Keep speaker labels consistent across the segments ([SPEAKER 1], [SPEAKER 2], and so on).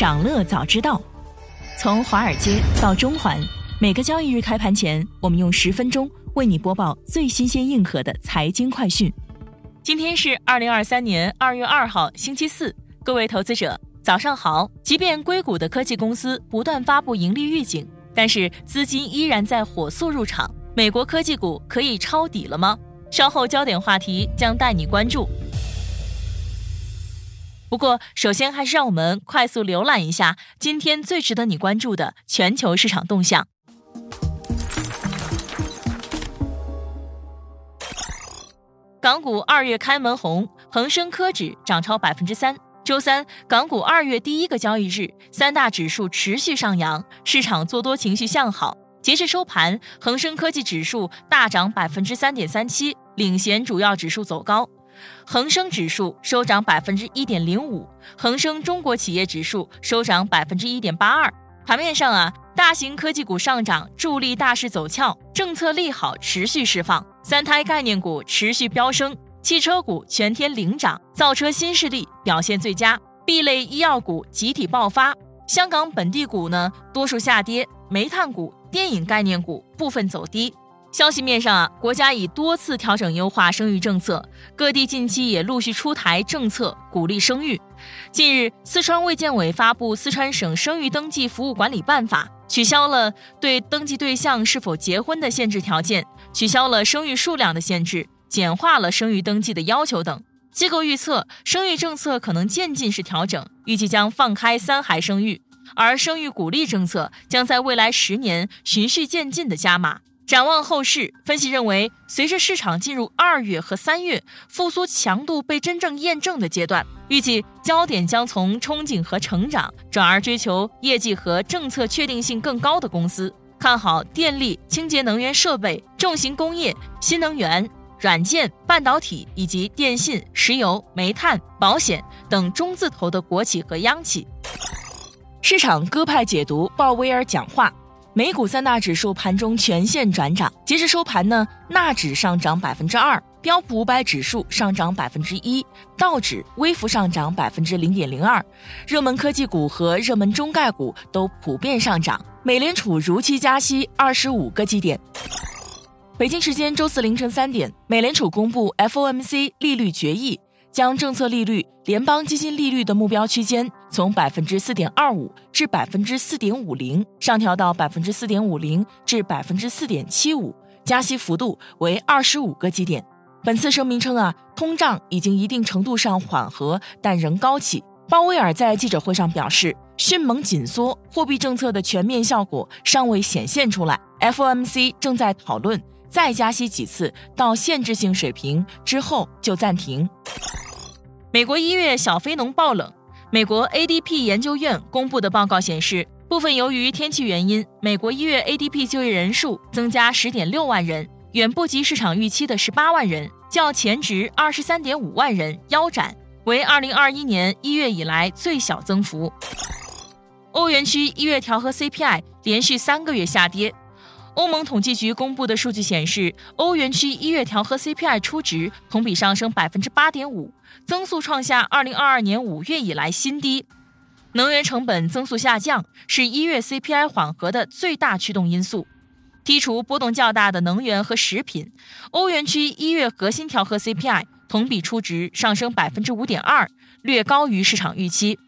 [SPEAKER 1] 长乐早知道，从华尔街到中环，每个交易日开盘前，我们用十分钟为你播报最新鲜、硬核的财经快讯。今天是二零二三年二月二号，星期四，各位投资者早上好。即便硅谷的科技公司不断发布盈利预警，但是资金依然在火速入场。美国科技股可以抄底了吗？稍后焦点话题将带你关注。不过，首先还是让我们快速浏览一下今天最值得你关注的全球市场动向。港股二月开门红，恒生科指涨超百分之三。周三，港股二月第一个交易日，三大指数持续上扬，市场做多情绪向好。截至收盘，恒生科技指数大涨百分之三点三七，领衔主要指数走高。恒生指数收涨百分之一点零五，恒生中国企业指数收涨百分之一点八二。盘面上啊，大型科技股上涨助力大势走俏，政策利好持续释放，三胎概念股持续飙升，汽车股全天领涨，造车新势力表现最佳，B 类医药股集体爆发。香港本地股呢，多数下跌，煤炭股、电影概念股部分走低。消息面上啊，国家已多次调整优化生育政策，各地近期也陆续出台政策鼓励生育。近日，四川卫健委发布《四川省生育登记服务管理办法》，取消了对登记对象是否结婚的限制条件，取消了生育数量的限制，简化了生育登记的要求等。机构预测，生育政策可能渐进式调整，预计将放开三孩生育，而生育鼓励政策将在未来十年循序渐进的加码。展望后市，分析认为，随着市场进入二月和三月复苏强度被真正验证的阶段，预计焦点将从憧憬和成长转而追求业绩和政策确定性更高的公司。看好电力、清洁能源设备、重型工业、新能源、软件、半导体以及电信、石油、煤炭、保险等中字头的国企和央企。市场鸽派解读鲍威尔讲话。美股三大指数盘中全线转涨，截至收盘呢，纳指上涨百分之二，标普五百指数上涨百分之一，道指微幅上涨百分之零点零二，热门科技股和热门中概股都普遍上涨。美联储如期加息二十五个基点。北京时间周四凌晨三点，美联储公布 FOMC 利率决议。将政策利率、联邦基金利率的目标区间从百分之四点二五至百分之四点五零上调到百分之四点五零至百分之四点七五，加息幅度为二十五个基点。本次声明称啊，通胀已经一定程度上缓和，但仍高企。鲍威尔在记者会上表示，迅猛紧缩货币政策的全面效果尚未显现出来，FOMC 正在讨论再加息几次到限制性水平之后就暂停。美国一月小非农爆冷。美国 ADP 研究院公布的报告显示，部分由于天气原因，美国一月 ADP 就业人数增加十点六万人，远不及市场预期的十八万人，较前值二十三点五万人腰斩，为二零二一年一月以来最小增幅。欧元区一月调和 CPI 连续三个月下跌。欧盟统计局公布的数据显示，欧元区一月调和 CPI 初值同比上升百分之八点五，增速创下二零二二年五月以来新低。能源成本增速下降是一月 CPI 缓和的最大驱动因素。剔除波动较大的能源和食品，欧元区一月核心调和 CPI 同比初值上升百分之五点二，略高于市场预期。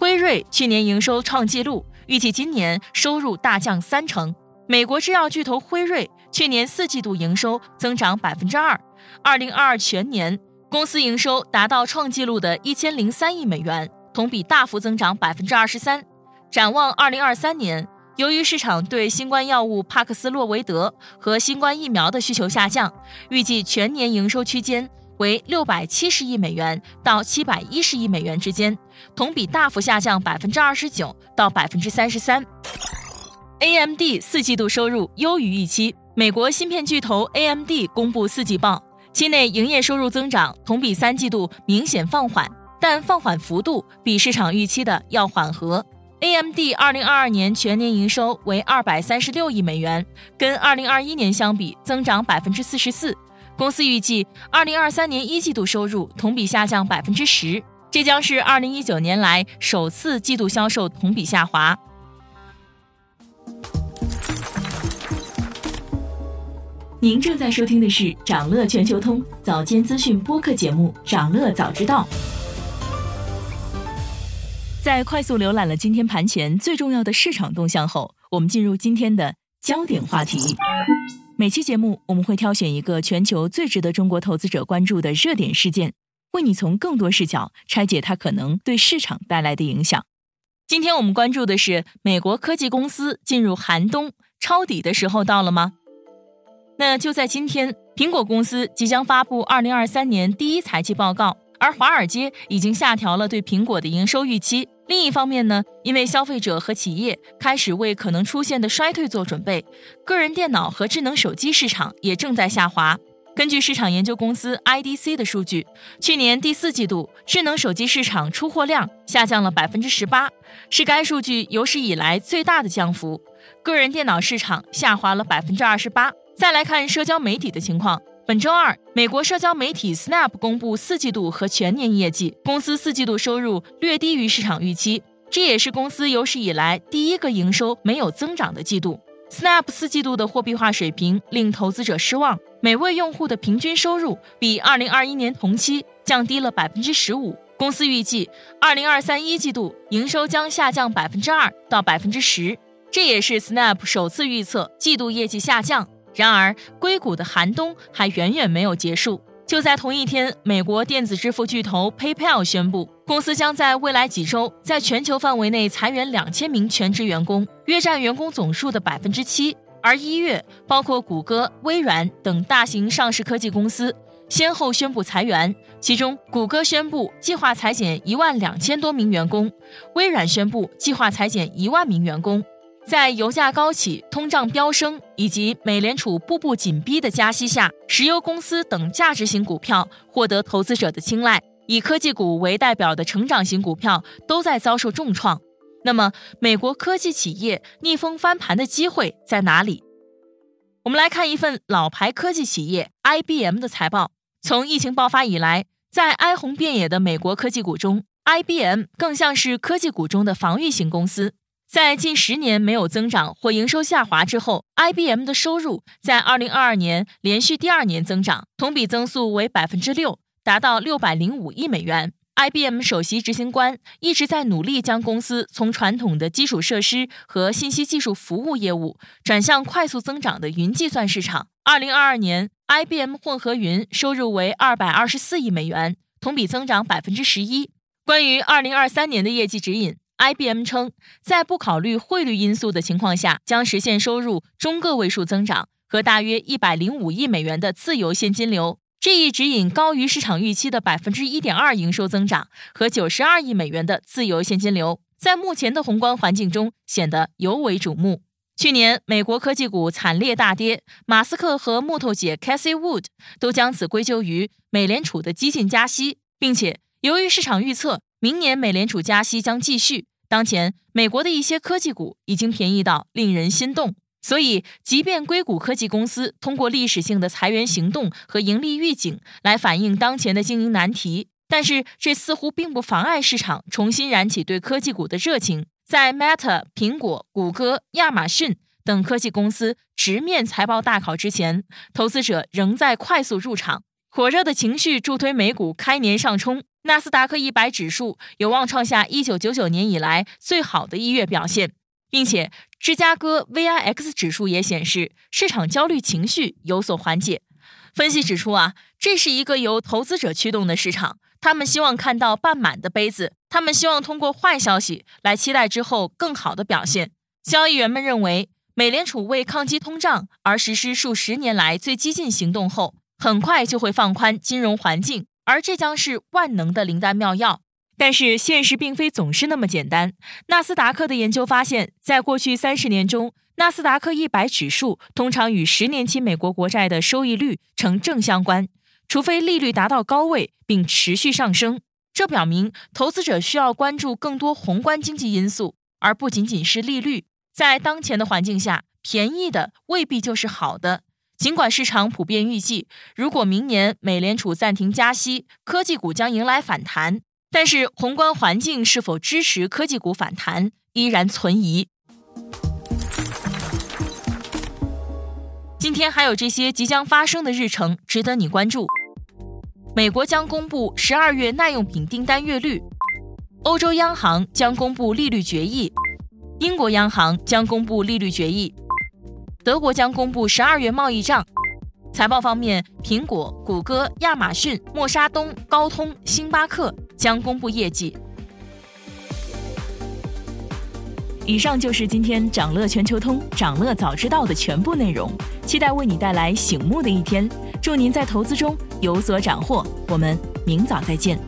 [SPEAKER 1] 辉瑞去年营收创纪录，预计今年收入大降三成。美国制药巨头辉瑞去年四季度营收增长百分之二，二零二二全年公司营收达到创纪录的一千零三亿美元，同比大幅增长百分之二十三。展望二零二三年，由于市场对新冠药物帕克斯洛维德和新冠疫苗的需求下降，预计全年营收区间为六百七十亿美元到七百一十亿美元之间，同比大幅下降百分之二十九到百分之三十三。AMD 四季度收入优于预期。美国芯片巨头 AMD 公布四季报，期内营业收入增长同比三季度明显放缓，但放缓幅度比市场预期的要缓和。AMD 二零二二年全年营收为二百三十六亿美元，跟二零二一年相比增长百分之四十四。公司预计二零二三年一季度收入同比下降百分之十，这将是二零一九年来首次季度销售同比下滑。您正在收听的是长乐全球通早间资讯播客节目《长乐早知道》。在快速浏览了今天盘前最重要的市场动向后，我们进入今天的焦点话题。每期节目我们会挑选一个全球最值得中国投资者关注的热点事件。为你从更多视角拆解它可能对市场带来的影响。今天我们关注的是美国科技公司进入寒冬抄底的时候到了吗？那就在今天，苹果公司即将发布二零二三年第一财季报告，而华尔街已经下调了对苹果的营收预期。另一方面呢，因为消费者和企业开始为可能出现的衰退做准备，个人电脑和智能手机市场也正在下滑。根据市场研究公司 IDC 的数据，去年第四季度智能手机市场出货量下降了百分之十八，是该数据有史以来最大的降幅。个人电脑市场下滑了百分之二十八。再来看社交媒体的情况，本周二，美国社交媒体 Snap 公布四季度和全年业绩，公司四季度收入略低于市场预期，这也是公司有史以来第一个营收没有增长的季度。Snap 四季度的货币化水平令投资者失望，每位用户的平均收入比二零二一年同期降低了百分之十五。公司预计二零二三一季度营收将下降百分之二到百分之十，这也是 Snap 首次预测季度业绩下降。然而，硅谷的寒冬还远远没有结束。就在同一天，美国电子支付巨头 PayPal 宣布，公司将在未来几周在全球范围内裁员两千名全职员工，约占员工总数的百分之七。而一月，包括谷歌、微软等大型上市科技公司先后宣布裁员，其中谷歌宣布计划裁减一万两千多名员工，微软宣布计划裁减一万名员工。在油价高企、通胀飙升以及美联储步步紧逼的加息下，石油公司等价值型股票获得投资者的青睐，以科技股为代表的成长型股票都在遭受重创。那么，美国科技企业逆风翻盘的机会在哪里？我们来看一份老牌科技企业 IBM 的财报。从疫情爆发以来，在哀鸿遍野的美国科技股中，IBM 更像是科技股中的防御型公司。在近十年没有增长或营收下滑之后，IBM 的收入在2022年连续第二年增长，同比增速为百分之六，达到605亿美元。IBM 首席执行官一直在努力将公司从传统的基础设施和信息技术服务业务转向快速增长的云计算市场。2022年，IBM 混合云收入为224亿美元，同比增长百分之十一。关于2023年的业绩指引。IBM 称，在不考虑汇率因素的情况下，将实现收入中个位数增长和大约一百零五亿美元的自由现金流。这一指引高于市场预期的百分之一点二营收增长和九十二亿美元的自由现金流，在目前的宏观环境中显得尤为瞩目。去年，美国科技股惨烈大跌，马斯克和木头姐 Cassie Wood 都将此归咎于美联储的激进加息，并且由于市场预测明年美联储加息将继续。当前，美国的一些科技股已经便宜到令人心动，所以，即便硅谷科技公司通过历史性的裁员行动和盈利预警来反映当前的经营难题，但是这似乎并不妨碍市场重新燃起对科技股的热情。在 Meta、苹果、谷歌、亚马逊等科技公司直面财报大考之前，投资者仍在快速入场，火热的情绪助推美股开年上冲。纳斯达克一百指数有望创下一九九九年以来最好的一月表现，并且芝加哥 VIX 指数也显示市场焦虑情绪有所缓解。分析指出啊，这是一个由投资者驱动的市场，他们希望看到半满的杯子，他们希望通过坏消息来期待之后更好的表现。交易员们认为，美联储为抗击通胀而实施数十年来最激进行动后，很快就会放宽金融环境。而这将是万能的灵丹妙药，但是现实并非总是那么简单。纳斯达克的研究发现，在过去三十年中，纳斯达克一百指数通常与十年期美国国债的收益率呈正相关，除非利率达到高位并持续上升。这表明投资者需要关注更多宏观经济因素，而不仅仅是利率。在当前的环境下，便宜的未必就是好的。尽管市场普遍预计，如果明年美联储暂停加息，科技股将迎来反弹，但是宏观环境是否支持科技股反弹，依然存疑。今天还有这些即将发生的日程值得你关注：美国将公布十二月耐用品订单月率，欧洲央行将公布利率决议，英国央行将公布利率决议，德国将公布十二月贸易账。财报方面，苹果、谷歌、亚马逊、默沙东、高通、星巴克将公布业绩。以上就是今天掌乐全球通、掌乐早知道的全部内容，期待为你带来醒目的一天。祝您在投资中有所斩获，我们明早再见。